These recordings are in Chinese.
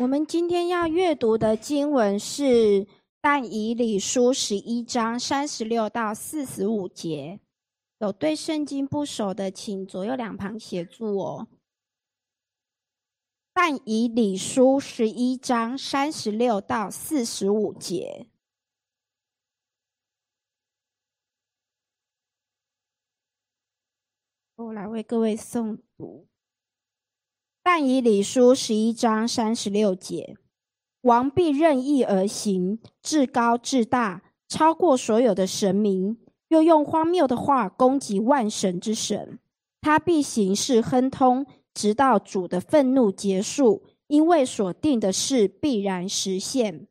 我们今天要阅读的经文是《但以理书》十一章三十六到四十五节。有对圣经不熟的，请左右两旁协助哦。《但以理书》十一章三十六到四十五节。我来为各位诵读。但以理书十一章三十六节，王必任意而行，至高至大，超过所有的神明，又用荒谬的话攻击万神之神。他必行事亨通，直到主的愤怒结束，因为所定的事必然实现。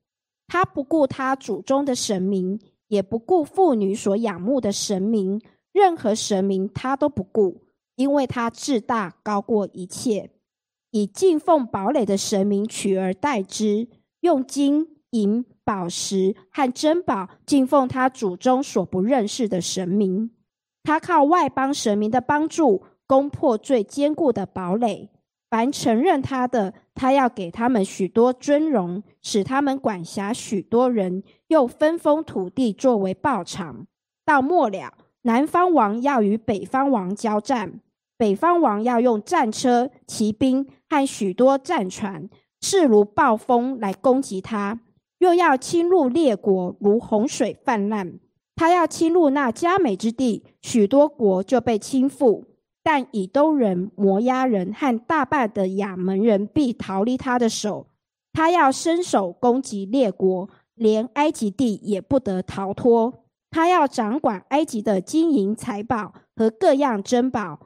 他不顾他祖宗的神明，也不顾妇女所仰慕的神明，任何神明他都不顾，因为他至大，高过一切。以敬奉堡垒的神明取而代之，用金银宝石和珍宝敬奉他祖宗所不认识的神明。他靠外邦神明的帮助攻破最坚固的堡垒。凡承认他的，他要给他们许多尊荣，使他们管辖许多人，又分封土地作为报偿。到末了，南方王要与北方王交战。北方王要用战车、骑兵和许多战船，势如暴风来攻击他；又要侵入列国，如洪水泛滥。他要侵入那佳美之地，许多国就被倾覆。但以东人、摩押人和大半的亚门人必逃离他的手。他要伸手攻击列国，连埃及地也不得逃脱。他要掌管埃及的金银财宝和各样珍宝。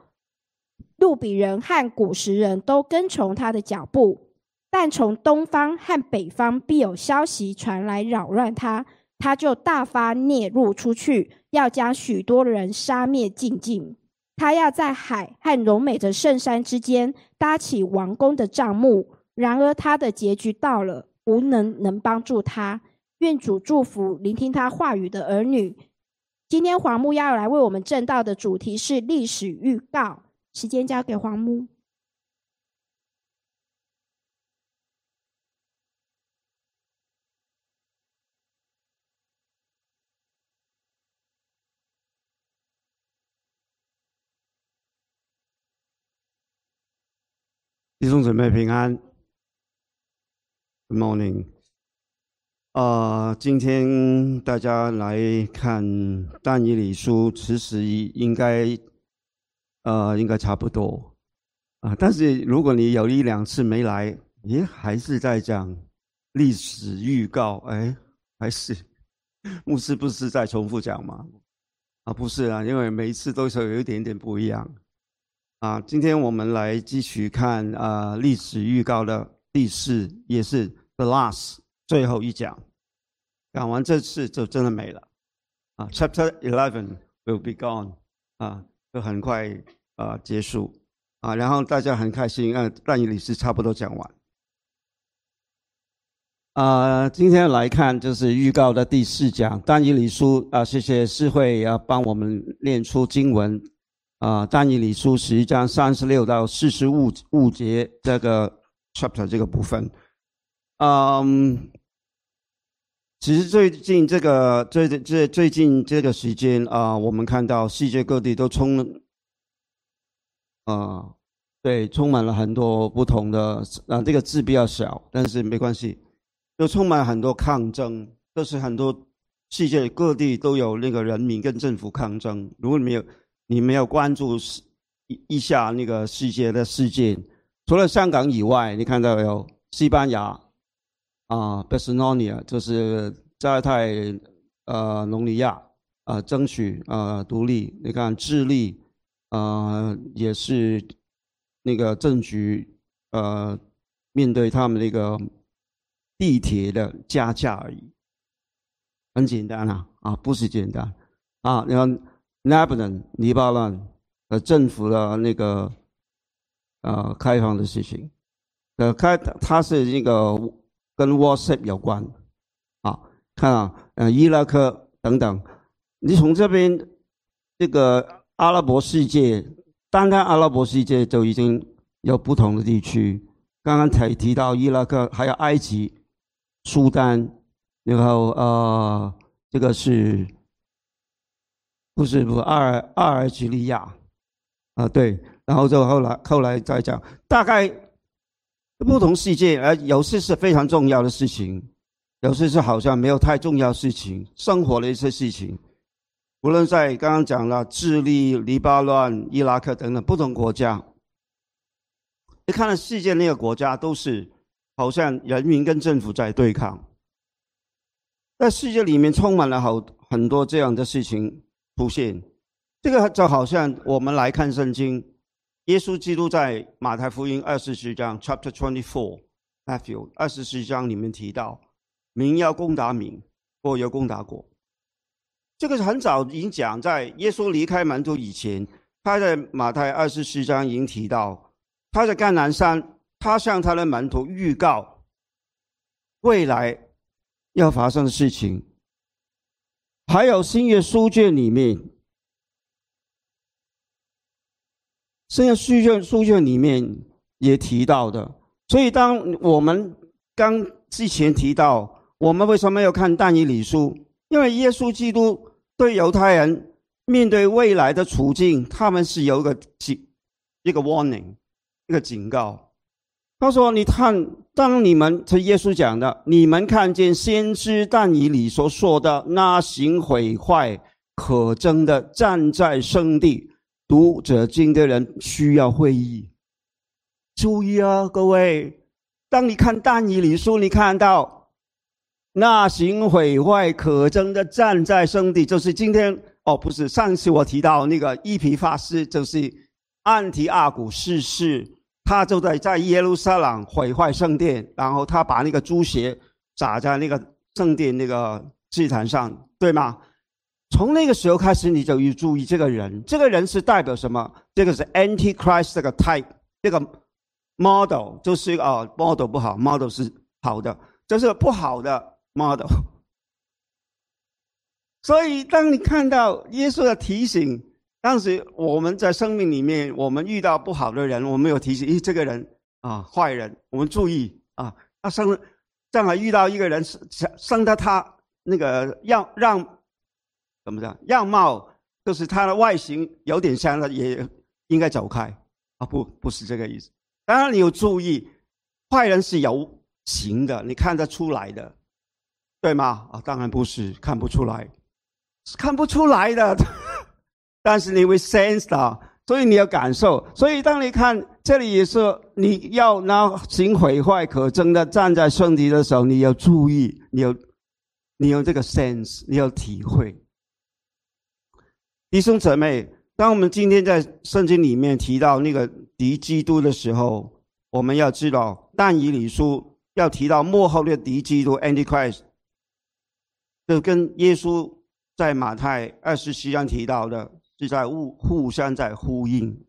路比人和古时人都跟从他的脚步，但从东方和北方必有消息传来扰乱他，他就大发孽入出去，要将许多人杀灭尽尽。他要在海和柔美的圣山之间搭起王宫的帐幕。然而他的结局到了，无能能帮助他。愿主祝福聆听他话语的儿女。今天黄木要来为我们正道的主题是历史预告。时间交给黄木。弟兄姊妹平安，Good morning。啊，今天大家来看但以理书，其实应该。呃，应该差不多啊。但是如果你有一两次没来，咦，还是在讲历史预告？哎，还是牧师不是在重复讲吗？啊，不是啊，因为每一次都是有一点点不一样啊。今天我们来继续看啊，历史预告的第四，也是 the last 最后一讲。讲完这次就真的没了啊。Chapter eleven will be gone 啊。就很快啊结束啊，然后大家很开心啊，但以理是差不多讲完啊。今天来看就是预告的第四讲，但以理书啊，谢谢诗会要帮我们念出经文啊。但以理书十一章三十六到四十五五节这个 chapter 这个部分，嗯。其实最近这个最近最最近这个时间啊，我们看到世界各地都充，啊，对，充满了很多不同的啊，这个字比较小，但是没关系，就充满很多抗争，就是很多世界各地都有那个人民跟政府抗争。如果你没有你没有关注一一下那个世界的事件，除了香港以外，你看到有西班牙。啊 b e s n o n i a 就是加泰呃隆尼亚啊，争取啊独立。你看智利啊，也是那个政局呃，面对他们那个地铁的加价而已，很简单啊啊，不是简单啊。你看 Lebanon 黎巴嫩呃政府的那个呃开放的事情，呃开它是那个。跟 WhatsApp 有关，啊，看啊，呃，伊拉克等等，你从这边这个阿拉伯世界，单单阿拉伯世界就已经有不同的地区，刚刚才提到伊拉克，还有埃及、苏丹，然后呃，这个是不是不阿尔阿尔及利亚啊？对，然后就后来后来再讲，大概不同世界，而有些是非常重要的事情，有些是好像没有太重要事情，生活的一些事情。无论在刚刚讲了智利、黎巴嫩、伊拉克等等不同国家，你看到世界那个国家都是好像人民跟政府在对抗，在世界里面充满了好很多这样的事情出现。这个就好像我们来看圣经，耶稣基督在马太福音二十四章 （Chapter Twenty Four），Matthew 二十四章里面提到，民要攻打民，国要攻打国。这个是很早已经讲，在耶稣离开门徒以前，他在马太二十四章已经提到，他在橄榄山，他向他的门徒预告未来要发生的事情。还有新约书卷里面，新约书卷书卷里面也提到的。所以，当我们刚之前提到，我们为什么要看但以理书？因为耶稣基督对犹太人面对未来的处境，他们是有一个警，一个 warning，一个警告。他说：“你看，当你们是耶稣讲的，你们看见先知但以理所说的那行毁坏可憎的站在圣地读者经的人，需要会议。注意啊，各位，当你看但以理书，你看到。”那行毁坏可憎的站在圣地，就是今天哦，不是上次我提到那个伊皮法师，就是安提阿古逝世，他就在在耶路撒冷毁坏圣殿，然后他把那个猪血洒在那个圣殿那个祭坛上，对吗？从那个时候开始，你就要注意这个人，这个人是代表什么？这个是 Antichrist 这个 type，这个 model 就是哦，model 不好，model 是好的，这是不好的。model，所以当你看到耶稣的提醒，当时我们在生命里面，我们遇到不好的人，我们有提醒：咦，这个人啊，坏人，我们注意啊。他生正好遇到一个人，生生的他那个样让怎么讲？样貌就是他的外形有点像他，也应该走开啊。不，不是这个意思。当然你有注意，坏人是有形的，你看得出来的。对吗？啊，当然不是，看不出来，是看不出来的。但是你会 sense 的，所以你要感受。所以当你看这里也是，你要拿行毁坏可憎的站在圣地的时候，你要注意，你有，你有这个 sense，你要体会。弟兄姊妹，当我们今天在圣经里面提到那个敌基督的时候，我们要知道，但以理书要提到幕后的敌基督 Antichrist。就跟耶稣在马太二十七章提到的，是在互互相在呼应。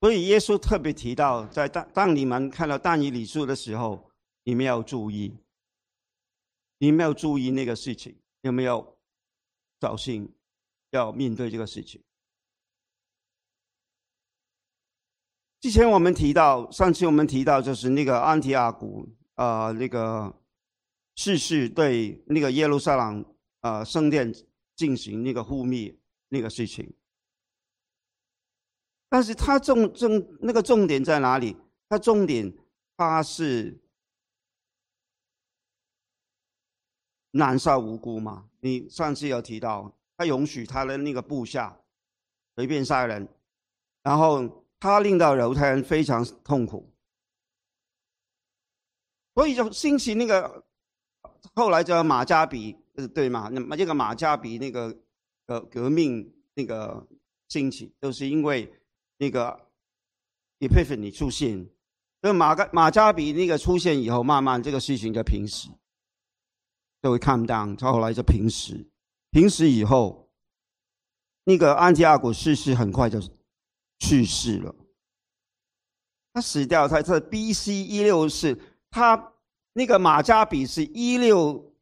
所以耶稣特别提到，在当当你们看到但以理书的时候，你们要注意，你们要注意那个事情，有没有小心要面对这个事情。之前我们提到，上次我们提到就是那个安提阿古，呃，那个。世事对那个耶路撒冷啊圣殿进行那个护密那个事情，但是他重重那个重点在哪里？他重点他是难杀无辜嘛？你上次有提到，他允许他的那个部下随便杀人，然后他令到犹太人非常痛苦，所以就兴起那个。后来叫马加比，呃，对嘛？那么这个马加比那个呃革命那个兴起，都是因为那个 Epiphany 出现。那马加马加比那个出现以后，慢慢这个事情就平息，就会看 down。后来就平息，平时以后，那个安提阿古逝世很快就去世了。他死掉，他在 B.C. 一六四，他。那个马加比是一六，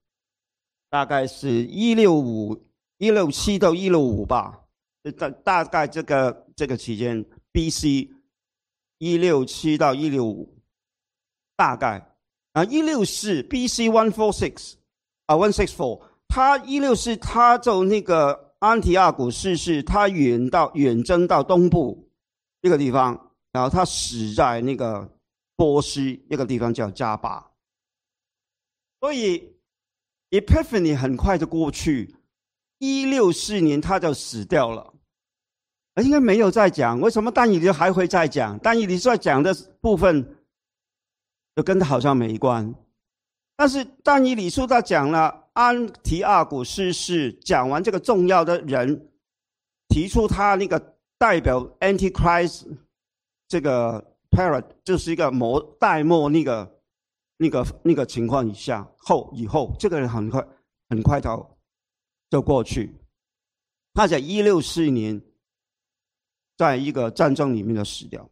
大概是一六五、一六七到一六五吧，大大概这个这个期间，B.C. 一六七到一六五，大概啊，一六四 B.C. one four six 啊，one six four，他一六四他就那个安提阿古逝世，他远到远征到东部一个地方，然后他死在那个波斯一个地方叫加巴，所以 Epiphany 很快就过去，一六四年他就死掉了。应该没有再讲，为什么但以理还会再讲？但以理在讲的部分，就跟他好像没关。但是但以理书他讲了安提阿古逝世，讲完这个重要的人，提出他那个代表 Antichrist 这个 Parad 就是一个末代末那个那个那个情况以下后以后，这个人很快很快就就过去。他在一六四年。在一个战争里面的死掉，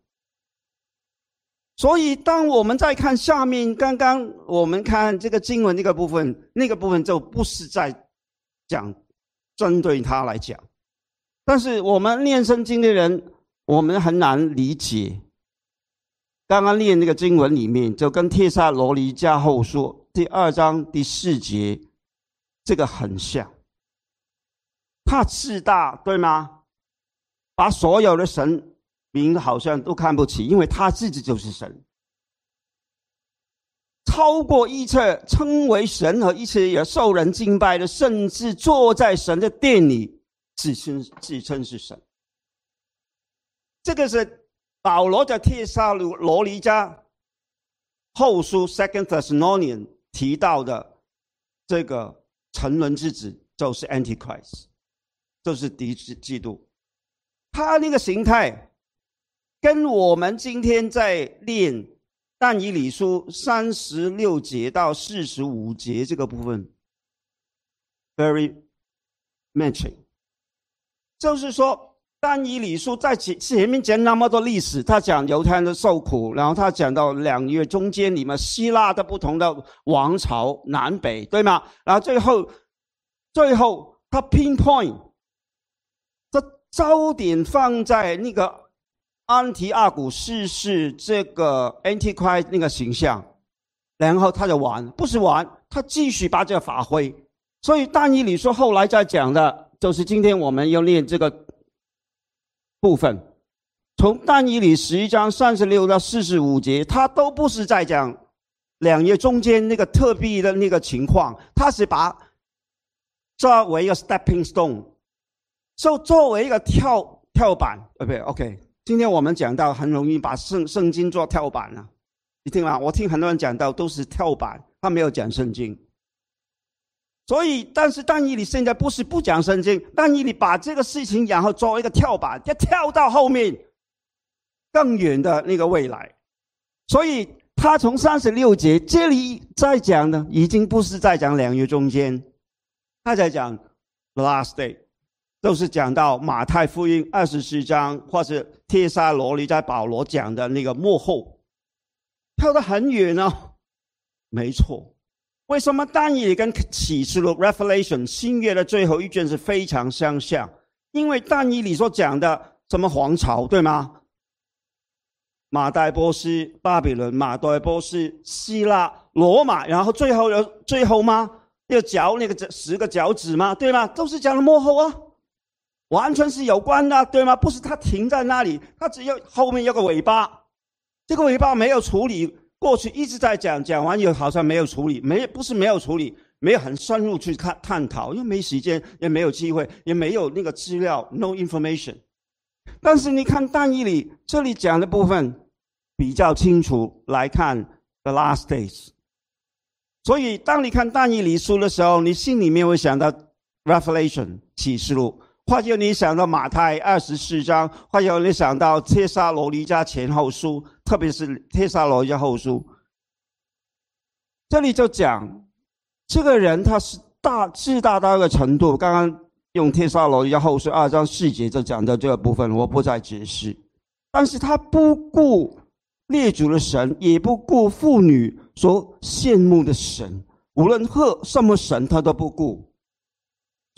所以当我们再看下面，刚刚我们看这个经文那个部分，那个部分就不是在讲针对他来讲，但是我们念圣经的人，我们很难理解。刚刚念那个经文里面，就跟《帖撒罗尼迦后书》第二章第四节这个很像，他自大，对吗？把所有的神明好像都看不起，因为他自己就是神，超过一切称为神和一切也受人敬拜的，甚至坐在神的殿里自称自称是神。这个是保罗在帖撒罗尼迦后书 （Second Thessalonian） 提到的这个沉沦之子，就是 Antichrist，就是敌之嫉妒。他那个形态，跟我们今天在练但以理书三十六节到四十五节这个部分，very matching。就是说，但以理书在前前面讲那么多历史，他讲犹太人的受苦，然后他讲到两月中间你们希腊的不同的王朝南北，对吗？然后最后，最后他 pinpoint。焦点放在那个安提阿古逝世这个 Antichrist 那个形象，然后他就玩，不是玩，他继续把这个发挥。所以但以理说后来再讲的，就是今天我们要念这个部分，从但以理十一章三十六到四十五节，他都不是在讲两页中间那个特币的那个情况，他是把作为一个 stepping stone。就作为一个跳跳板，呃，不，OK。今天我们讲到很容易把圣圣经做跳板了，你听吗？我听很多人讲到都是跳板，他没有讲圣经。所以，但是但以你现在不是不讲圣经，但以你把这个事情然后作为一个跳板，要跳到后面更远的那个未来。所以他从三十六节这里在讲的，已经不是在讲两月中间，他在讲 last day。都是讲到马太福音二十四章，或是帖撒罗尼在保罗讲的那个幕后，跳得很远呢。没错，为什么但以理跟启示录 （Revelation） 新约的最后一卷是非常相像？因为但以理所讲的什么皇朝，对吗？马代波斯、巴比伦、马代波斯、希腊、罗马，然后最后有最后吗？那个脚，那个十个脚趾吗？对吗？都是讲的幕后啊。完全是有关的，对吗？不是它停在那里，它只有后面有个尾巴，这个尾巴没有处理。过去一直在讲，讲完又好像没有处理，没不是没有处理，没有很深入去看探讨，因为没时间，也没有机会，也没有那个资料，no information。但是你看但以里这里讲的部分比较清楚，来看 the last days。所以当你看但以理书的时候，你心里面会想到 Revelation 启示录。或者你想到马太二十四章，或者你想到帖撒罗尼迦前后书，特别是帖撒罗尼迦后书，这里就讲这个人他是大自大到一个程度。刚刚用帖撒罗尼迦后书二章四节就讲到这个部分，我不再解释。但是他不顾列祖的神，也不顾妇女所羡慕的神，无论何什么神，他都不顾。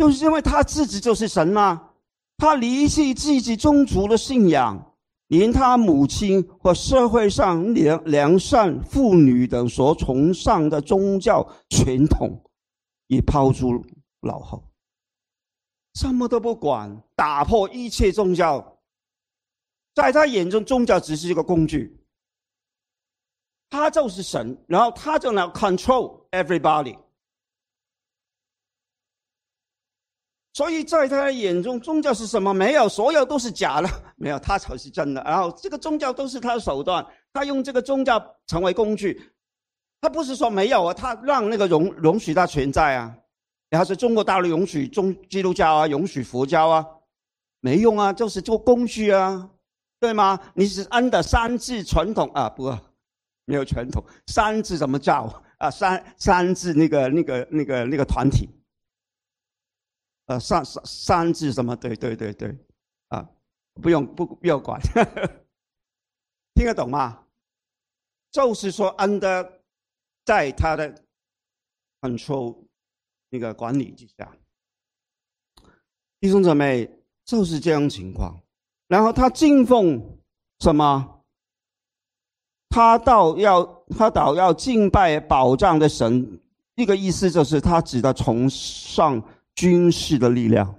就是因为他自己就是神嘛，他离弃自己宗族的信仰，连他母亲和社会上良良善妇女等所崇尚的宗教传统，也抛诸脑后，什么都不管，打破一切宗教。在他眼中，宗教只是一个工具。他就是神，然后他就能 control everybody。所以在他的眼中，宗教是什么？没有，所有都是假的，没有他才是真的。然后这个宗教都是他的手段，他用这个宗教成为工具。他不是说没有啊，他让那个容容许它存在啊。然后是中国大陆容许中基督教啊，容许佛教啊，没用啊，就是做工具啊，对吗？你是按的三字传统啊，不。没有传统，三字怎么叫啊？三三字那个那个那个那个团体，呃，三三三字什么？对对对对，啊，不用不不要管，听得懂吗？就是说，under 在他的 control 那个管理之下，弟兄姊妹就是这样情况。然后他敬奉什么？他到要他到要敬拜保障的神，一个意思就是他指的崇尚军事的力量，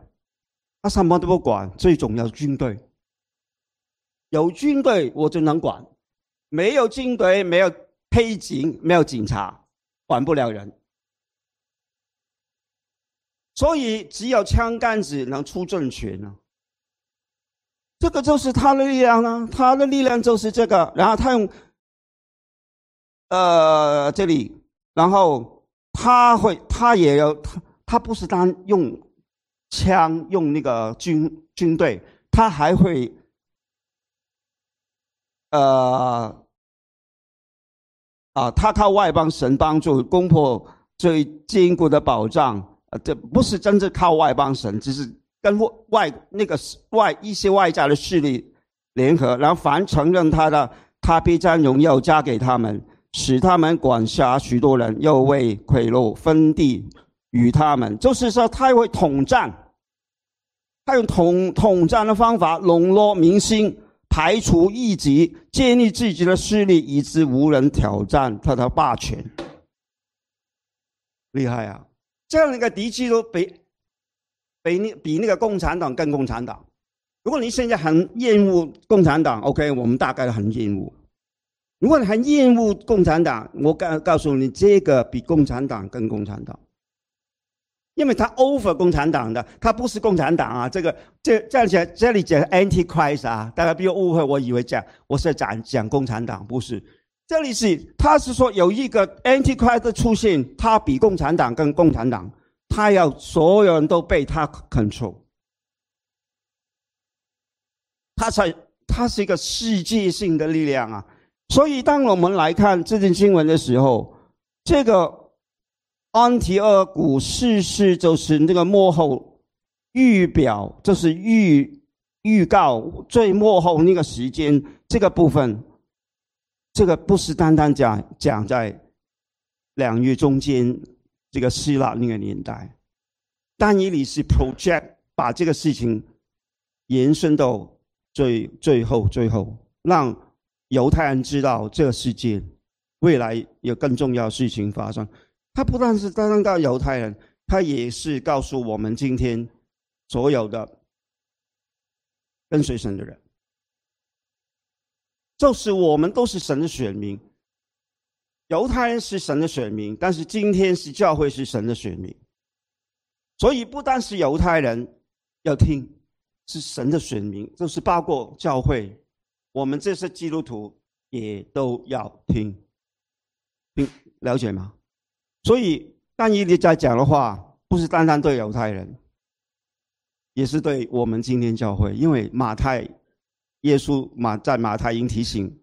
他什么都不管，最重要是军队。有军队我就能管，没有军队没有黑警没有警察，管不了人。所以只有枪杆子能出政权呢。这个就是他的力量呢，他的力量就是这个，然后他用。呃，这里，然后他会，他也有，他他不是单用枪，用那个军军队，他还会，呃，啊，他靠外邦神帮助攻破最坚固的保障，呃，这不是真正靠外邦神，只是跟外那个外一些外在的势力联合，然后凡承认他的，他必将荣耀加给他们。使他们管辖许多人，又为贿赂分地与他们，就是说他会统战，他用统统战的方法笼络民心，排除异己，建立自己的势力，以致无人挑战他的霸权。厉害啊！这样的一个敌机都比比那比那个共产党更共产党。如果你现在很厌恶共产党，OK，我们大概很厌恶。如果你很厌恶共产党，我告告诉你，这个比共产党更共产党，因为他 over 共产党的，他不是共产党啊。这个这这样讲，这里讲 anti-Christ 啊，大家不要误会，我以为讲我是讲讲共产党，不是。这里是他是说有一个 anti-Christ 的出现，他比共产党更共产党，他要所有人都被他 control，他才他是一个世界性的力量啊。所以，当我们来看这件新闻的时候，这个安提阿古逝世就是那个幕后预表，就是预预告最幕后那个时间这个部分，这个不是单单讲讲在两月中间这个希腊那个年代，但以理是 project 把这个事情延伸到最最后最后让。犹太人知道这个世界未来有更重要的事情发生，他不但是单单告犹太人，他也是告诉我们今天所有的跟随神的人，就是我们都是神的选民。犹太人是神的选民，但是今天是教会是神的选民，所以不单是犹太人要听，是神的选民，就是包括教会。我们这些基督徒也都要听，听了解吗？所以，但以理在讲的话，不是单单对犹太人，也是对我们今天教会。因为马太、耶稣马在马太经提醒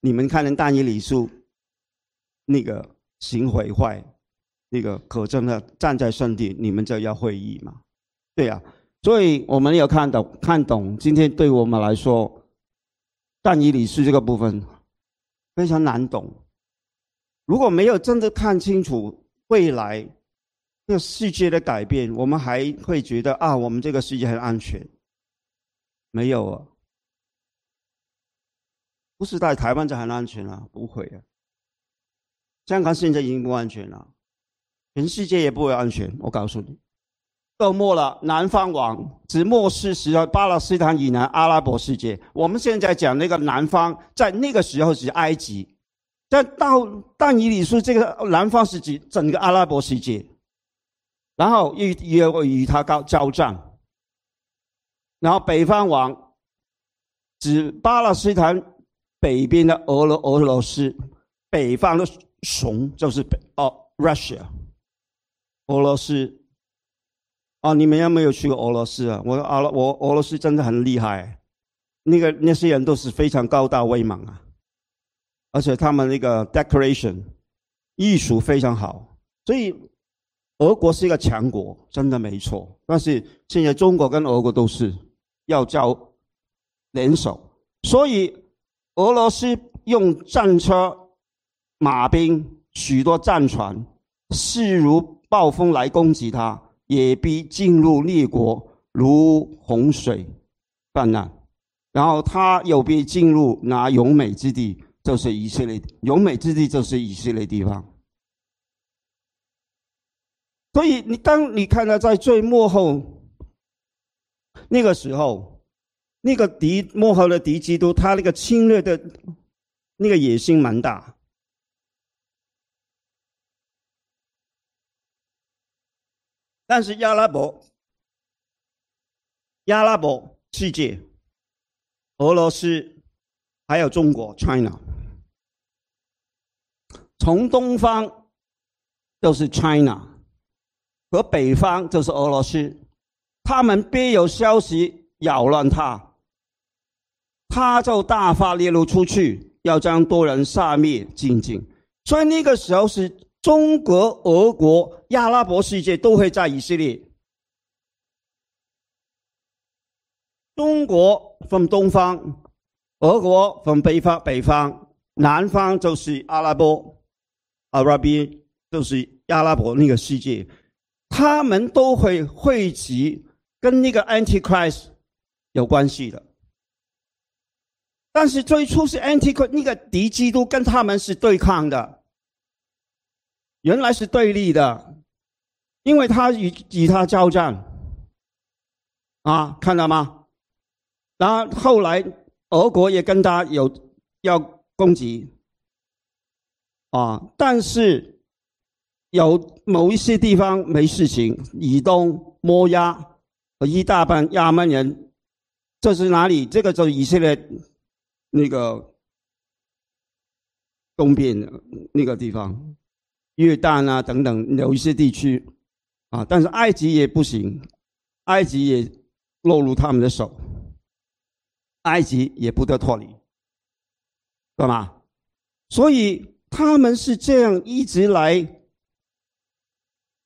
你们，看人但以理书那个行毁坏，那个可憎的站在圣地，你们就要会意嘛？对呀，所以我们要看懂，看懂今天对我们来说。但以理书这个部分非常难懂。如果没有真的看清楚未来这个世界的改变，我们还会觉得啊，我们这个世界很安全。没有啊，不是在台湾就很安全了，不会啊。香港现在已经不安全了，全世界也不会安全。我告诉你，到末了，南方王只末世时候巴勒斯坦以南阿拉伯世界。我们现在讲那个南方，在那个时候是埃及，但到但以理书这个南方是指整个阿拉伯世界，然后与与与他交交战，然后北方王指巴勒斯坦北边的俄罗俄罗斯，北方的。熊就是北哦，Russia，俄罗斯。啊，你们有没有去过俄罗斯啊？我阿拉我俄罗斯真的很厉害，那个那些人都是非常高大威猛啊，而且他们那个 decoration 艺术非常好，所以俄国是一个强国，真的没错。但是现在中国跟俄国都是要交联手，所以俄罗斯用战车。马兵许多战船势如暴风来攻击他，也必进入列国如洪水泛滥。然后他又必进入那永美之地，就是以色列。永美之地就是以色列地方。所以你当你看到在最幕后那个时候，那个敌幕后的敌基督，他那个侵略的那个野心蛮大。但是阿拉伯、阿拉伯世界、俄罗斯还有中国 （China），从东方就是 China，和北方就是俄罗斯，他们别有消息扰乱他，他就大发烈怒出去，要将多人杀灭净尽。所以那个时候是。中国、俄国、阿拉伯世界都会在以色列。中国分东方，俄国分北方，北方南方就是阿拉伯，阿拉伯就是阿拉伯那个世界，他们都会汇集跟那个 Antichrist 有关系的。但是最初是 Antichrist 那个敌基督跟他们是对抗的。原来是对立的，因为他与与他交战，啊，看到吗？然后后来俄国也跟他有要攻击，啊，但是有某一些地方没事情，以东摩押和一大半亚门人，这是哪里？这个就是以色列那个东边的那个地方。约旦啊，等等，有一些地区，啊，但是埃及也不行，埃及也落入他们的手，埃及也不得脱离，对吗？所以他们是这样一直来，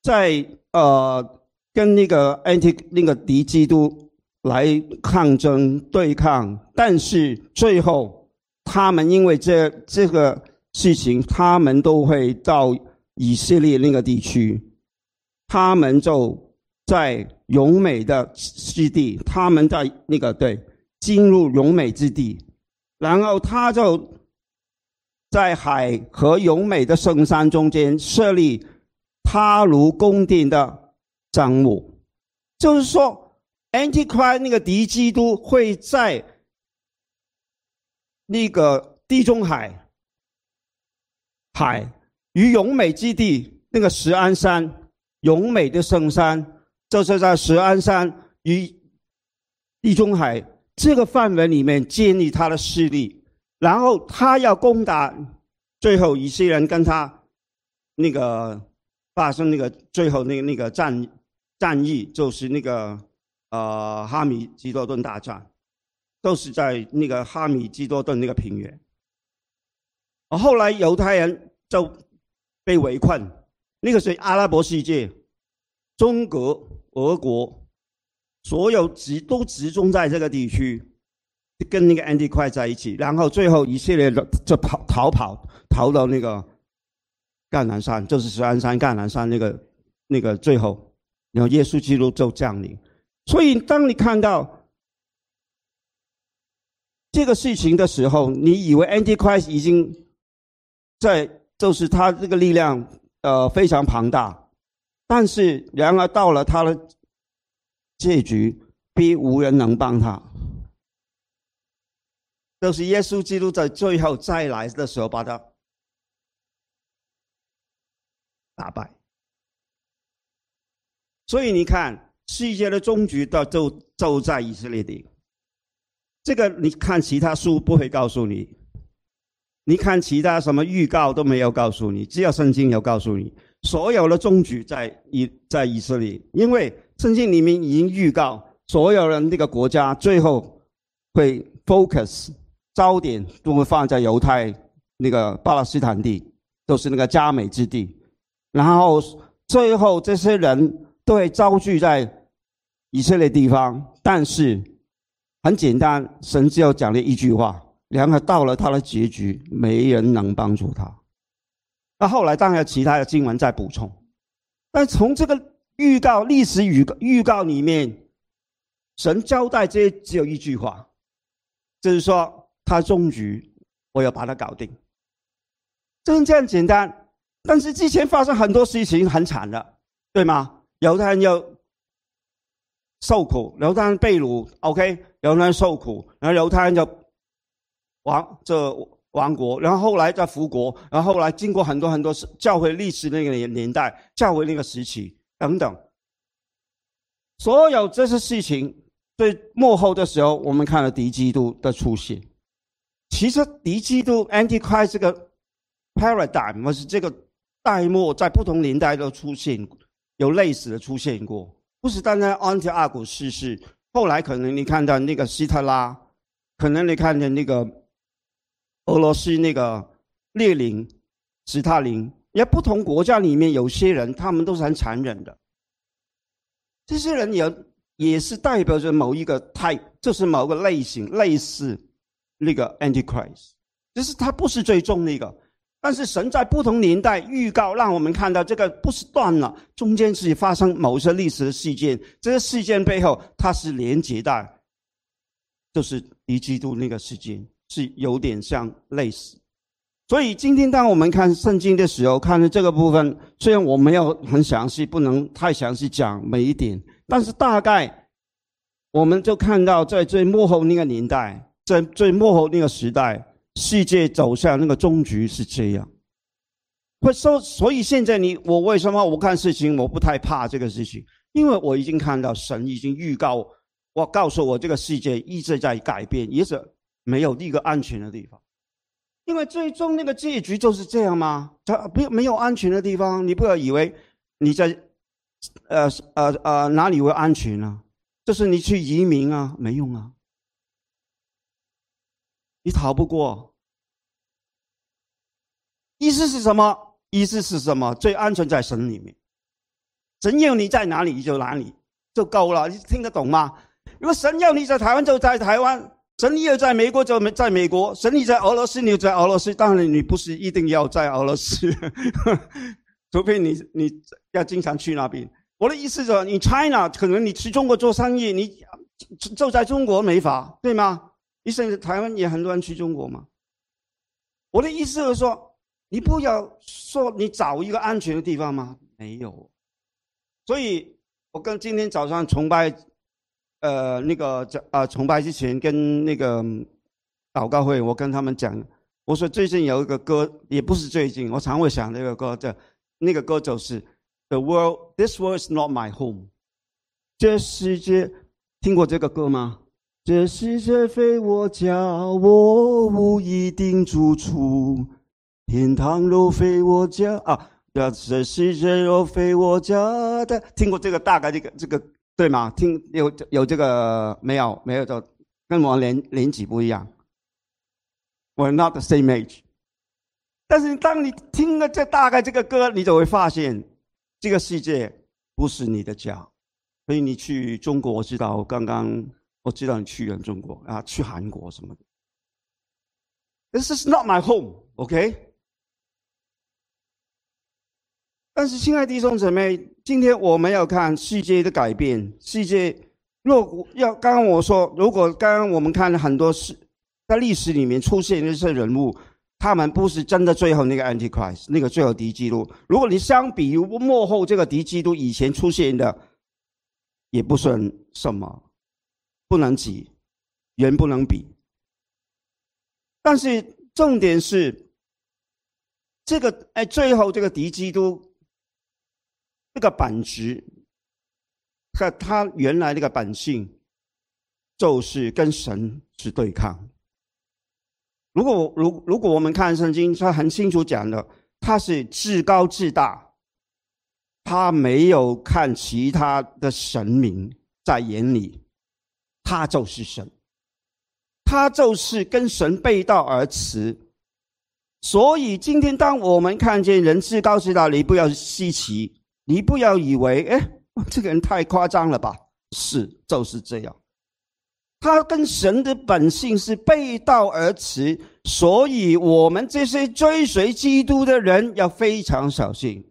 在呃跟那个 anti 那个敌基督来抗争对抗，但是最后他们因为这这个事情，他们都会到。以色列那个地区，他们就在永美的之地，他们在那个对进入永美之地，然后他就在海和永美的圣山中间设立他如宫殿的帐幕，就是说，Antichrist 那个敌基督会在那个地中海海。与永美基地那个石安山，永美的圣山，就是在石安山与地中海这个范围里面建立他的势力，然后他要攻打，最后以色列人跟他那个发生那个最后那个那个战战役，就是那个呃哈米基多顿大战，都是在那个哈米基多顿那个平原。后来犹太人就。被围困，那个是阿拉伯世界，中国、俄国，所有集都集中在这个地区，跟那个安提快在一起，然后最后一系列的就跑逃跑，逃到那个橄榄山，就是石安山、橄榄山那个那个最后，然后耶稣基督就降临。所以，当你看到这个事情的时候，你以为 Andy 快已经在，就是他这个力量呃非常庞大，但是然而到了他的结局，必无人能帮他。都是耶稣基督在最后再来的时候，把他打败。所以你看，世界的终局到就就在以色列地。这个你看其他书不会告诉你，你看其他什么预告都没有告诉你，只有圣经有告诉你，所有的终局在以在以色列，因为圣经里面已经预告，所有人这个国家最后会 focus 焦点都会放在犹太那个巴勒斯坦地，都是那个加美之地，然后最后这些人都会遭聚在以色列地方，但是。很简单，神只有讲了一句话，然后到了他的结局，没人能帮助他。那后来当然其他的经文在补充，但从这个预告历史预预告里面，神交代这只有一句话，就是说他终于，我要把它搞定，就是这样简单。但是之前发生很多事情很惨的，对吗？犹太人要受苦，犹太人被掳，OK。犹太人受苦，然后犹太人就亡这亡国，然后后来再复国，然后后来经过很多很多教会历史那个年年代，教会那个时期等等，所有这些事情最幕后的时候，我们看了敌基督的出现。其实敌基督 （Antichrist） 这个 paradigm 或是这个代末，在不同年代都出现，有类似的出现过，不是单单安提阿古逝世。后来可能你看到那个希特拉，可能你看见那个俄罗斯那个列宁、斯大林，也不同国家里面有些人，他们都是很残忍的。这些人也也是代表着某一个 type，就是某个类型，类似那个 Antichrist，就是他不是最终那个。但是神在不同年代预告，让我们看到这个不是断了，中间是发生某些历史的事件，这个事件背后它是连接的，就是一基督那个事件是有点像类似。所以今天当我们看圣经的时候，看的这个部分，虽然我没有很详细，不能太详细讲每一点，但是大概我们就看到在最幕后那个年代，在最幕后那个时代。世界走向那个终局是这样，会说，所以现在你我为什么我看事情我不太怕这个事情？因为我已经看到神已经预告我，告诉我这个世界一直在改变，也是没有一个安全的地方。因为最终那个结局就是这样吗？它不没有安全的地方，你不要以为你在呃呃呃哪里会安全呢？就是你去移民啊，没用啊。你逃不过，意思是什么？意思是什么？最安全在神里面，神要你在哪里你就哪里就够了。你听得懂吗？如果神要你在台湾就在台湾，神要在美国就在美国，神你在俄罗斯你就在俄罗斯。当然你不是一定要在俄罗斯，除非你你要经常去那边。我的意思是，你 China 可能你去中国做生意，你就在中国没法，对吗？你甚至台湾也很多人去中国嘛？我的意思是说，你不要说你找一个安全的地方吗？没有。所以我跟今天早上崇拜，呃，那个在啊崇拜之前跟那个祷告会，我跟他们讲，我说最近有一个歌，也不是最近，我常会想那个歌，叫那个歌就是 The world, this world is not my home。这世界，听过这个歌吗？这世界非我家，我无一定住处。天堂若非我家啊，这世界若非我家的，听过这个大概这个这个对吗？听有有这个没有？没有就跟我年年纪不一样。We're not the same age。但是当你听了这大概这个歌，你就会发现，这个世界不是你的家。所以你去中国，我知道刚刚。我知道你去了中国啊，去韩国什么的。This is not my home, OK？但是，亲爱的弟兄姊妹，今天我们要看世界的改变。世界若要刚刚我说，如果刚刚我们看了很多事，在历史里面出现的这些人物，他们不是真的最后那个 Antichrist，那个最后敌基督。如果你相比于幕后这个敌基督以前出现的，也不算什么，不能比，人不能比。但是重点是，这个哎，最后这个敌基督，这个本质和他原来那个本性，就是跟神是对抗。如果如如果我们看圣经，他很清楚讲的，他是至高至大，他没有看其他的神明在眼里，他就是神。他就是跟神背道而驰，所以今天当我们看见人至高至大，你不要稀奇，你不要以为，哎，这个人太夸张了吧？是，就是这样。他跟神的本性是背道而驰，所以我们这些追随基督的人要非常小心，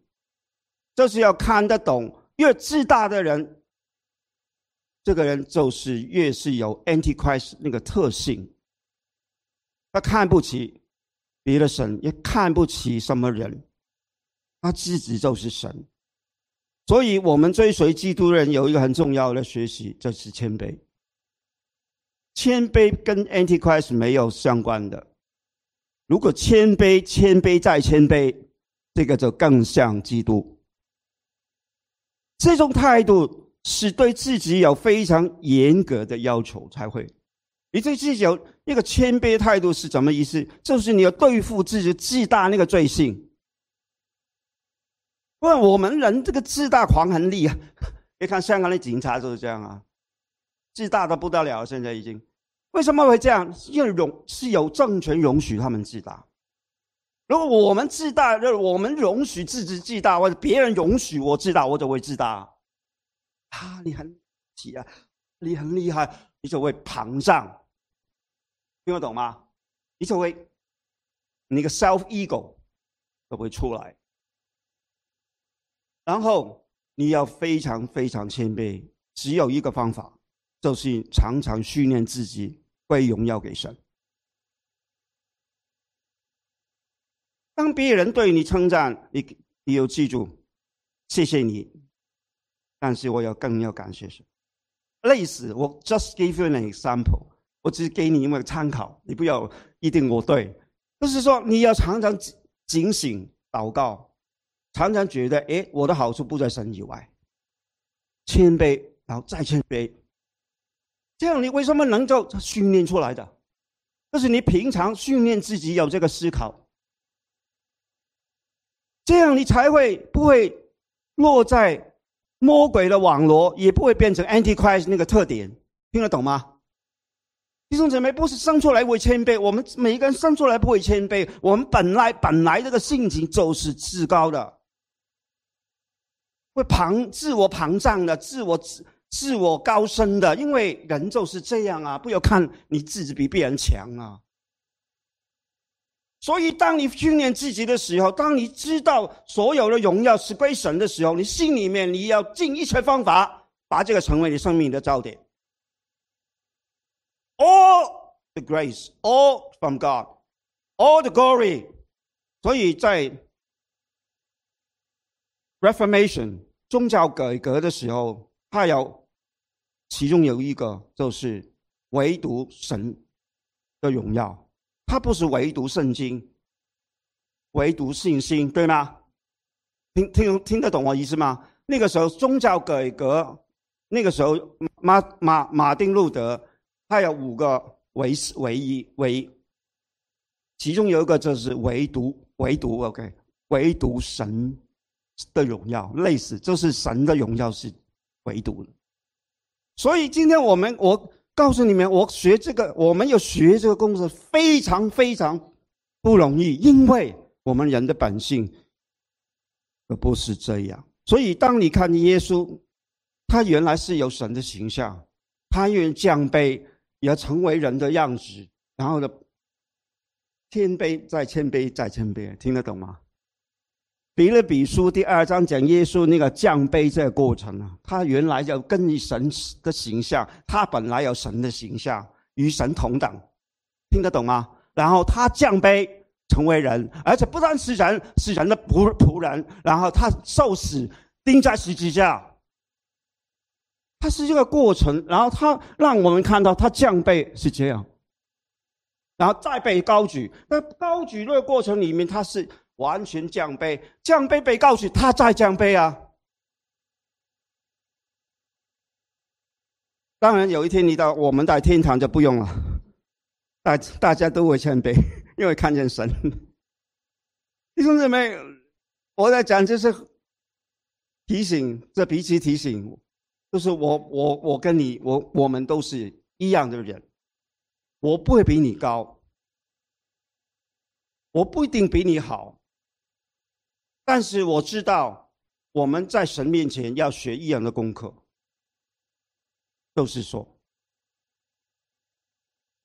就是要看得懂，越自大的人。这个人就是越是有 Antichrist 那个特性，他看不起别的神，也看不起什么人，他自己就是神。所以，我们追随基督人有一个很重要的学习，就是谦卑。谦卑跟 Antichrist 没有相关的。如果谦卑、谦卑再谦卑，这个就更像基督。这种态度。是对自己有非常严格的要求才会。你对自己有一个谦卑态度是什么意思？就是你要对付自己自大那个罪性。不然我们人这个自大狂很厉害。你看香港的警察就是这样啊，自大的不得了。现在已经为什么会这样？因为容是有政权容许他们自大。如果我们自大，就是我们容许自己自大，或者别人容许我自大，我就会自大。啊，你很急啊，你很厉害，你就会膨胀，听得懂吗？你就会那个 self ego 就会出来，然后你要非常非常谦卑，只有一个方法，就是常常训练自己归荣耀给神。当别人对你称赞，你你要记住，谢谢你。但是我要更要感谢神。类似我 just give you an example，我只是给你一个参考，你不要一定我对。就是说你要常常警醒祷告，常常觉得哎，我的好处不在神以外，谦卑，然后再谦卑，这样你为什么能够训练出来的？就是你平常训练自己有这个思考，这样你才会不会落在。魔鬼的网络也不会变成 Antichrist 那个特点，听得懂吗？弟兄姊妹，不是生出来会谦卑，我们每一个人生出来不会谦卑，我们本来本来这个性情就是至高的，会膨自我膨胀的，自我自自我高升的，因为人就是这样啊，不要看你自己比别人强啊。所以，当你训练自己的时候，当你知道所有的荣耀是归神的时候，你心里面你要尽一切方法，把这个成为你生命的焦点。All the grace, all from God, all the glory。所以在 Reformation 宗教改革的时候，它有其中有一个就是唯独神的荣耀。他不是唯独圣经，唯独信心，对吗？听听听得懂我意思吗？那个时候宗教改革，那个时候马马马丁路德他有五个唯唯一唯，其中有一个就是唯独唯独 OK，唯独神的荣耀，类似就是神的荣耀是唯独的。所以今天我们我。告诉你们，我学这个，我们要学这个公式，非常非常不容易，因为我们人的本性可不是这样。所以，当你看耶稣，他原来是有神的形象，他愿降卑，也成为人的样子，然后呢，谦卑再谦卑再谦卑，听得懂吗？比勒比书第二章讲耶稣那个降杯这个过程啊，他原来就跟神的形象，他本来有神的形象，与神同等，听得懂吗？然后他降卑成为人，而且不单是人，是人的仆仆人。然后他受死，钉在十字架。他是这个过程，然后他让我们看到他降卑是这样，然后再被高举。那高举这个过程里面，他是完全降卑，降卑被告诉，他再降卑啊。当然，有一天你到我们在天堂就不用了，大大家都会谦卑，因为看见神。弟兄姊妹，我在讲就是提醒，这彼此提醒，就是我我我跟你我我们都是一样的人，我不会比你高，我不一定比你好，但是我知道我们在神面前要学一样的功课。就是说，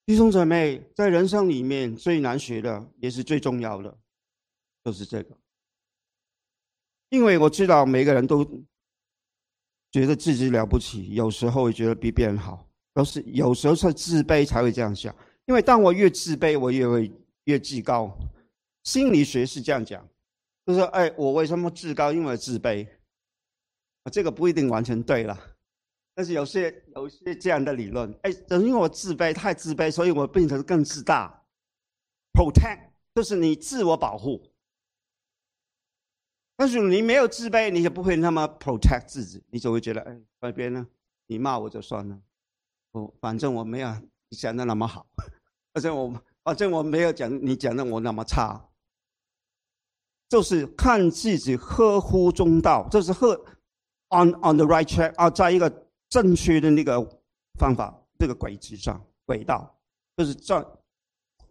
弟兄姊妹，在人生里面最难学的，也是最重要的，就是这个。因为我知道每个人都觉得自己了不起，有时候会觉得比别人好，都是有时候是自卑才会这样想。因为当我越自卑，我越会越自高。心理学是这样讲，就是说，哎，我为什么自高？因为自卑。啊这个不一定完全对了。但是有些有些这样的理论，哎，因为我自卑，太自卑，所以我变成更自大。Protect 就是你自我保护，但是你没有自卑，你也不会那么 protect 自己，你就会觉得，哎，外边呢，你骂我就算了，我反正我没有你讲的那么好，而且我反正我没有讲你讲的我那么差，就是看自己合乎中道，就是合 on on the right track 啊，在一个。正确的那个方法，这个轨迹上轨道，就是这，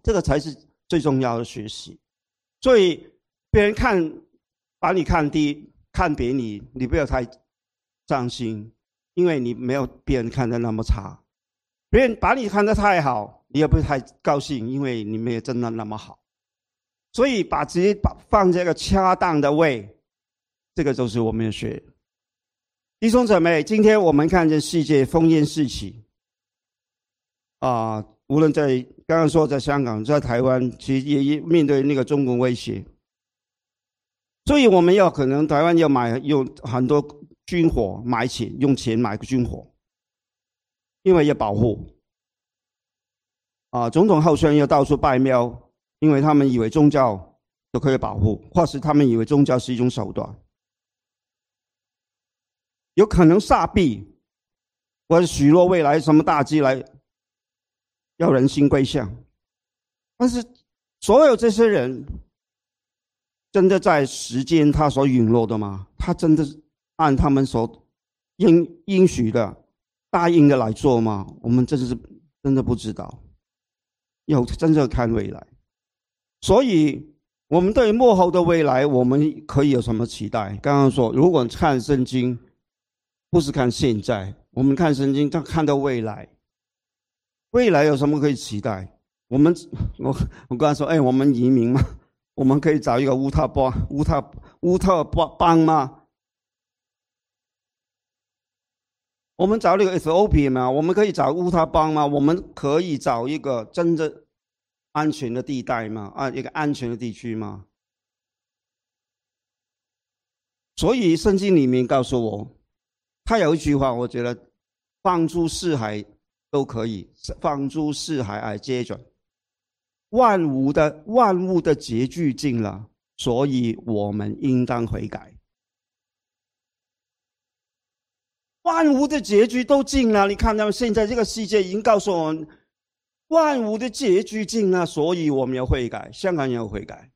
这个才是最重要的学习。所以别人看把你看低，看扁你，你不要太伤心，因为你没有别人看的那么差。别人把你看得太好，你也不太高兴，因为你没有真的那么好。所以把自己把放在一个恰当的位，这个就是我们要学。弟兄姊妹，今天我们看见世界烽烟四起，啊，无论在刚刚说在香港，在台湾，其实也也面对那个中国威胁，所以我们要可能台湾要买用很多军火买钱，用钱买个军火，因为要保护。啊，总统候选人要到处拜庙，因为他们以为宗教都可以保护，或是他们以为宗教是一种手段。有可能煞币，或者许诺未来什么大计来要人心归向，但是所有这些人真的在时间他所允诺的吗？他真的按他们所应应许的答应的来做吗？我们真的是真的不知道，要真正看未来。所以，我们对幕后的未来，我们可以有什么期待？刚刚说，如果看圣经。不是看现在，我们看圣经，他看到未来。未来有什么可以期待？我们我我刚才说，哎，我们移民吗？我们可以找一个乌特邦、乌特乌特邦邦吗？我们找那个 S O P 吗？我们可以找乌特邦吗？我们可以找一个真正安全的地带吗？啊，一个安全的地区吗？所以圣经里面告诉我。他有一句话，我觉得放诸四海都可以，放诸四海而皆准。万物的万物的结局尽了，所以我们应当悔改。万物的结局都尽了，你看到现在这个世界已经告诉我们，万物的结局尽了，所以我们要悔改。香港人要悔改，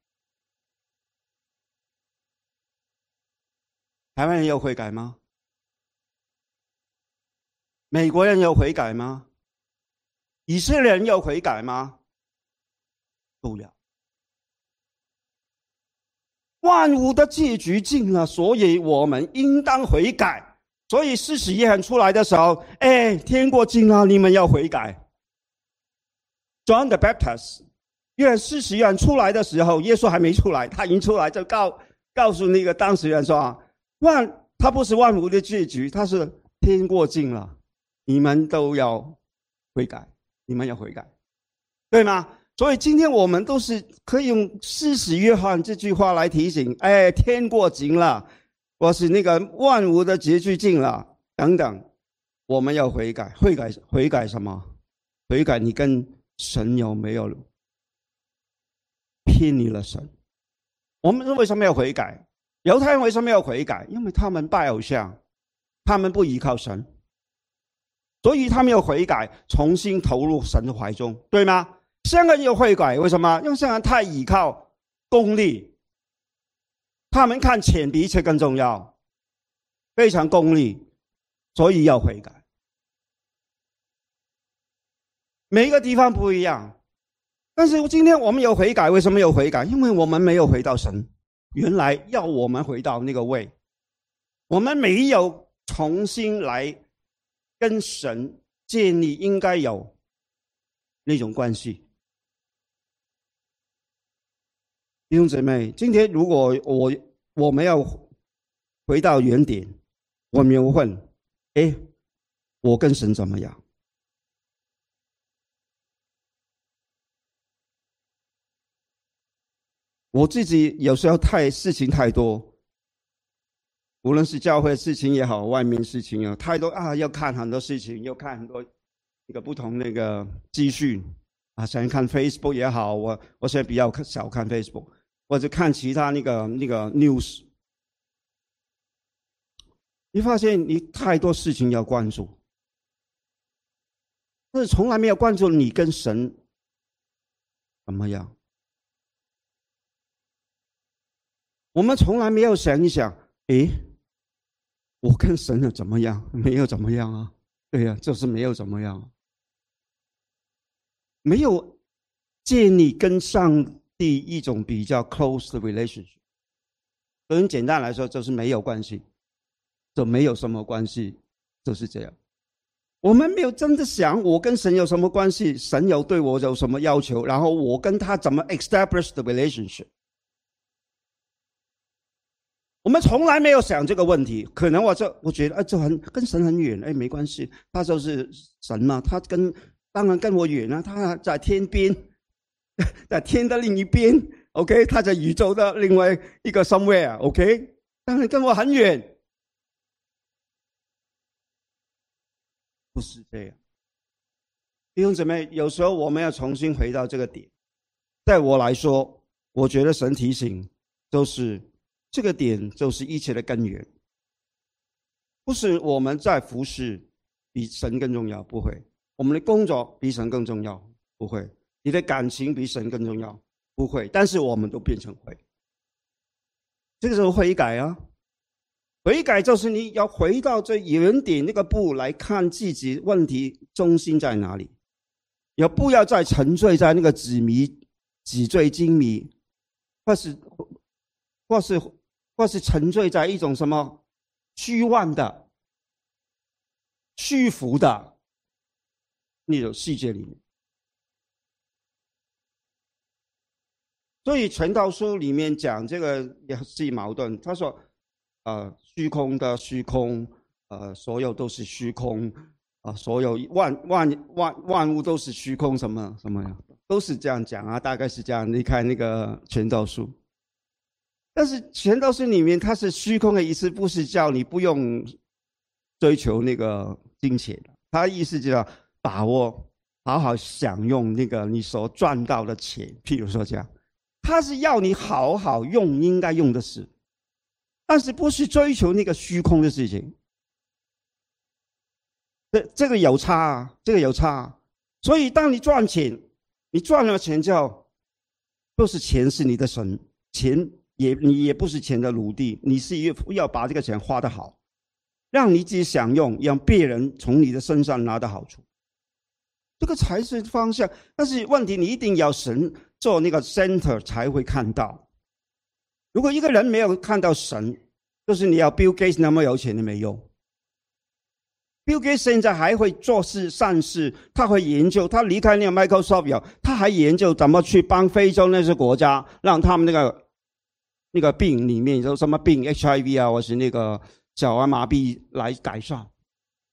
台湾人要悔改吗？美国人有悔改吗？以色列人有悔改吗？不要。万物的结局尽了，所以我们应当悔改。所以事实约翰出来的时候，哎，天国近了，你们要悔改。John the Baptist，约翰事实约翰出来的时候，耶稣还没出来，他已经出来就告告诉那个当事人说啊，万他不是万物的结局，他是天过尽了。你们都要悔改，你们要悔改。对吗？所以今天我们都是可以用“施洗约翰”这句话来提醒：哎，天过境了，我是那个万物的结局尽了，等等，我们要悔改，悔改，悔改什么？悔改，你跟神有没有偏离了神？我们为什么要悔改？犹太人为什么要悔改？因为他们拜偶像，他们不依靠神，所以他们要悔改，重新投入神的怀中，对吗？香港人有悔改，为什么？因为香港太依靠功利，他们看钱比一切更重要，非常功利，所以要悔改。每一个地方不一样，但是今天我们有悔改，为什么有悔改？因为我们没有回到神原来要我们回到那个位，我们没有重新来跟神建立应该有那种关系。弟兄姊妹，今天如果我我们要回到原点，我们要问：哎，我跟神怎么样？我自己有时候太事情太多，无论是教会事情也好，外面事情也好，太多啊，要看很多事情，要看很多一个不同那个资讯啊，想看 Facebook 也好，我我现在比较少看 Facebook。或者看其他那个那个 news，你发现你太多事情要关注，但是从来没有关注你跟神怎么样。我们从来没有想一想，诶，我跟神的怎么样？没有怎么样啊？对呀，就是没有怎么样，没有建立跟上。帝一种比较 close 的 relationship，很简单来说，就是没有关系，就没有什么关系，就是这样。我们没有真的想我跟神有什么关系，神有对我有什么要求，然后我跟他怎么 establish the relationship。我们从来没有想这个问题。可能我这我觉得，哎，这很跟神很远，哎，没关系，他就是神嘛，他跟当然跟我远啊，他在天边。在天的另一边，OK，他在宇宙的另外一个 somewhere，OK，当然跟我很远，不是这样。弟兄姊妹，有时候我们要重新回到这个点。在我来说，我觉得神提醒都是这个点，就是一切的根源。不是我们在服侍比神更重要，不会；我们的工作比神更重要，不会。你的感情比神更重要？不会，但是我们都变成会。这个时候悔改啊，悔改就是你要回到这原点那个步来看自己问题中心在哪里，也不要再沉醉在那个纸迷、纸醉金迷，或是或是或是沉醉在一种什么虚幻的、虚浮的那种世界里面。所以《全道书》里面讲这个也是矛盾。他说：“呃，虚空的虚空，呃，所有都是虚空，啊，所有万万万万物都是虚空，什么什么呀，都是这样讲啊，大概是这样。你看那个《全道书》，但是《传道书》里面它是虚空的意思，不是叫你不用追求那个金钱的，意思就是把握好好享用那个你所赚到的钱，譬如说这样。”他是要你好好用应该用的事，但是不是追求那个虚空的事情。这这个有差啊，这个有差。啊所以当你赚钱，你赚了钱之后，不是钱是你的神，钱也你也不是钱的奴隶，你是要要把这个钱花得好，让你自己享用，让别人从你的身上拿到好处，这个才是方向。但是问题，你一定要神。做那个 center 才会看到。如果一个人没有看到神，就是你要 Bill Gates 那么有钱都没用。Bill Gates 现在还会做事善事，他会研究。他离开那个 Microsoft 他还研究怎么去帮非洲那些国家，让他们那个那个病里面有什么病 HIV 啊，或是那个脚啊麻痹来改善。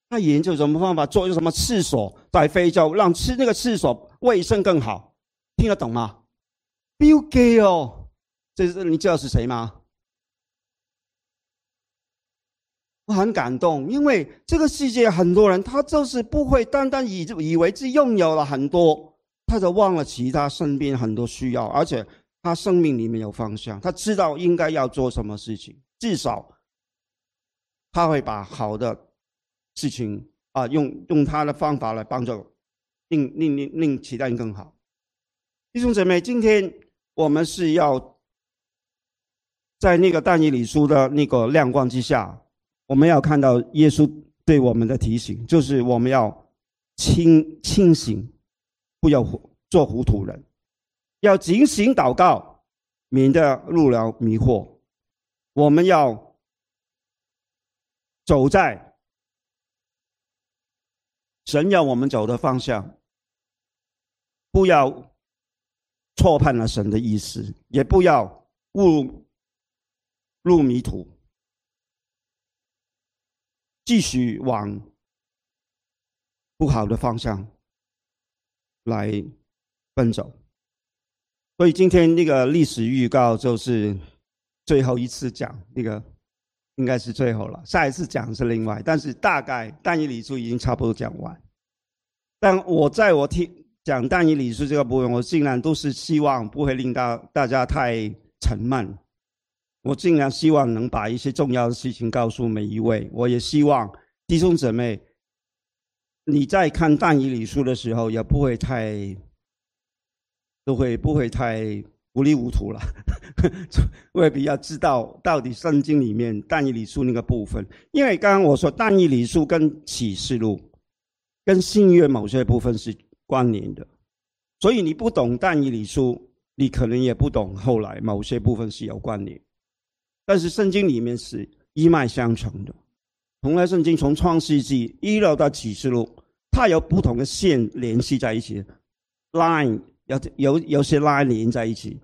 他研究什么方法做什么厕所在非洲，让吃那个厕所卫生更好。听得懂吗？Bill Gay 哦，这是你知道是谁吗？我很感动，因为这个世界很多人，他就是不会单单以以为自己拥有了很多，他就忘了其他身边很多需要，而且他生命里面有方向，他知道应该要做什么事情，至少他会把好的事情啊，用用他的方法来帮助，令令令令其他人更好。弟兄姊妹，今天我们是要在那个但以理书的那个亮光之下。我们要看到耶稣对我们的提醒，就是我们要清清醒，不要做糊涂人，要警醒祷告，免得入了迷惑。我们要走在神要我们走的方向，不要错判了神的意思，也不要误入迷途。继续往不好的方向来奔走，所以今天那个历史预告就是最后一次讲那个，应该是最后了。下一次讲是另外，但是大概但以理书已经差不多讲完。但我在我听讲但以理书这个部分，我尽量都是希望不会令到大家太沉闷。我尽量希望能把一些重要的事情告诉每一位。我也希望弟兄姊妹，你在看但以理书的时候，也不会太，都会不会太糊里糊涂了，会比较知道到底圣经里面但以理书那个部分。因为刚刚我说但以理书跟启示录、跟新约某些部分是关联的，所以你不懂但以理书，你可能也不懂后来某些部分是有关联。但是圣经里面是一脉相承的，从来圣经从创世纪一路到启示录，它有不同的线联系在一起，line 有有有些 line 连在一起，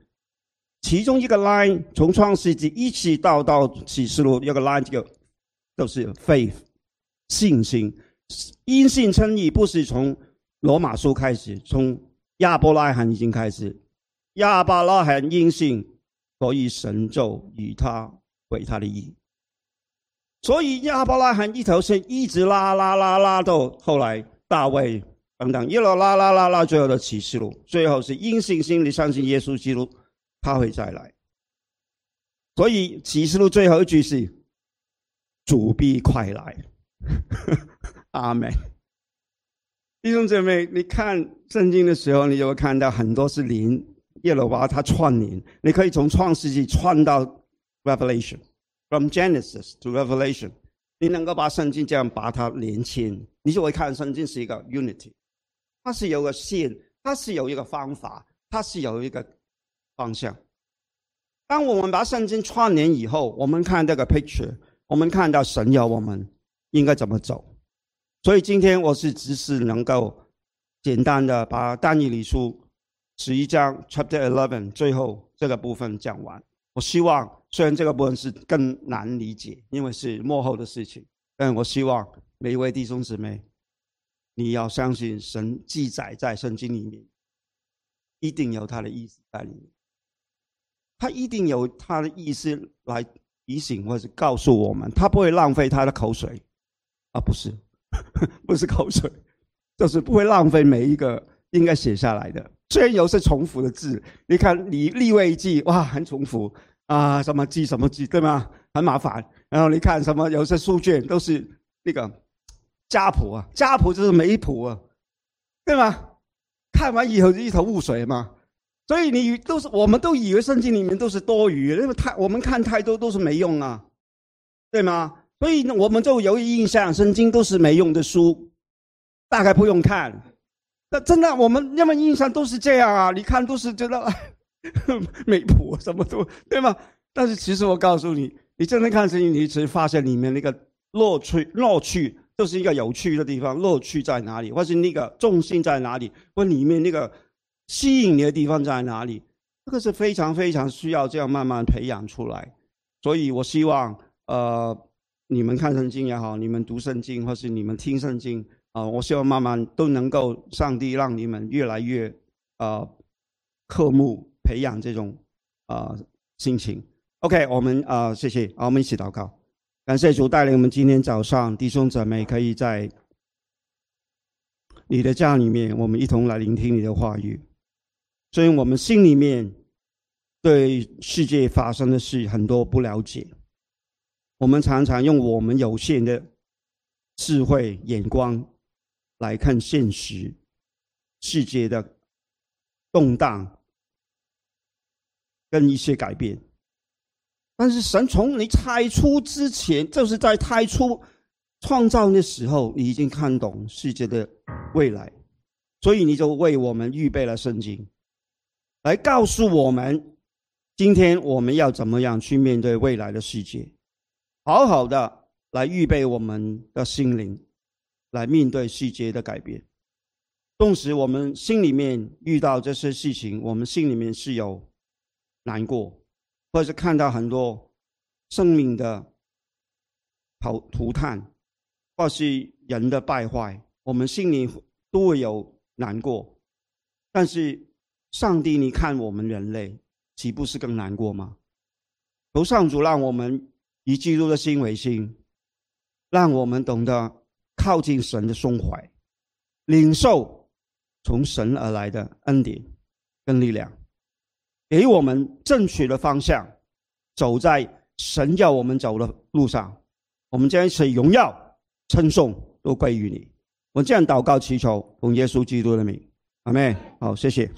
其中一个 line 从创世纪一直到到启示录，有个 line 这个都是 faith 信心，因信称义不是从罗马书开始，从亚伯拉罕已经开始，亚伯拉罕因信。所以神就与他为他的意，所以亚伯拉罕一条线一直拉拉拉拉到后来大卫等等一路拉拉拉拉最后的启示录，最后是因信心里相信耶稣基督，他会再来。所以启示录最后一句是主必快来，阿门。弟兄姐妹，你看圣经的时候，你就会看到很多是灵。耶和华他串联，你可以从创世纪串到 Revelation，from Genesis to Revelation，你能够把圣经这样把它连牵，你就会看圣经是一个 unity，它是有个线，它是有一个方法，它是有一个方向。当我们把圣经串联以后，我们看这个 picture，我们看到神要我们应该怎么走。所以今天我是只是能够简单的把但以理书。十一章 Chapter Eleven 最后这个部分讲完。我希望，虽然这个部分是更难理解，因为是幕后的事情，但我希望每一位弟兄姊妹，你要相信神记载在圣经里面，一定有他的意思在里面。他一定有他的意思来提醒或者告诉我们，他不会浪费他的口水，啊，不是，不是口水，就是不会浪费每一个应该写下来的。虽然有些重复的字，你看你立位记哇，很重复啊，什么记什么记，对吗？很麻烦。然后你看什么有些书卷都是那个家谱啊，家谱就是没谱啊，对吗？看完以后就一头雾水嘛。所以你都是我们都以为圣经里面都是多余，因为太我们看太多都是没用啊，对吗？所以我们就有印象，圣经都是没用的书，大概不用看。那真的，我们要么印象都是这样啊？你看，都是觉得 没谱，什么都对吗？但是其实我告诉你，你真的看圣经，你只发现里面那个乐趣，乐趣就是一个有趣的地方，乐趣在哪里，或是那个重心在哪里，或里面那个吸引你的地方在哪里？这个是非常非常需要这样慢慢培养出来。所以我希望，呃，你们看圣经也好，你们读圣经，或是你们听圣经。啊，我希望慢慢都能够，上帝让你们越来越，呃，刻目培养这种啊心情。OK，我们啊谢谢，好，我们一起祷告，感谢主带领我们今天早上弟兄姊妹可以在你的家里面，我们一同来聆听你的话语。所以我们心里面对世界发生的事很多不了解，我们常常用我们有限的智慧眼光来看现实世界的动荡跟一些改变。但是神从你太初之前，就是在太初创造的时候，你已经看懂世界的未来，所以你就为我们预备了圣经。来告诉我们，今天我们要怎么样去面对未来的世界，好好的来预备我们的心灵，来面对世界的改变。纵使我们心里面遇到这些事情，我们心里面是有难过，或是看到很多生命的涂涂炭，或是人的败坏，我们心里都会有难过，但是。上帝，你看我们人类，岂不是更难过吗？求上主让我们以基督的心为心，让我们懂得靠近神的胸怀，领受从神而来的恩典跟力量，给我们正确的方向，走在神要我们走的路上。我们将一切荣耀称颂都归于你。我这样祷告祈求，奉耶稣基督的名，阿妹，好，谢谢。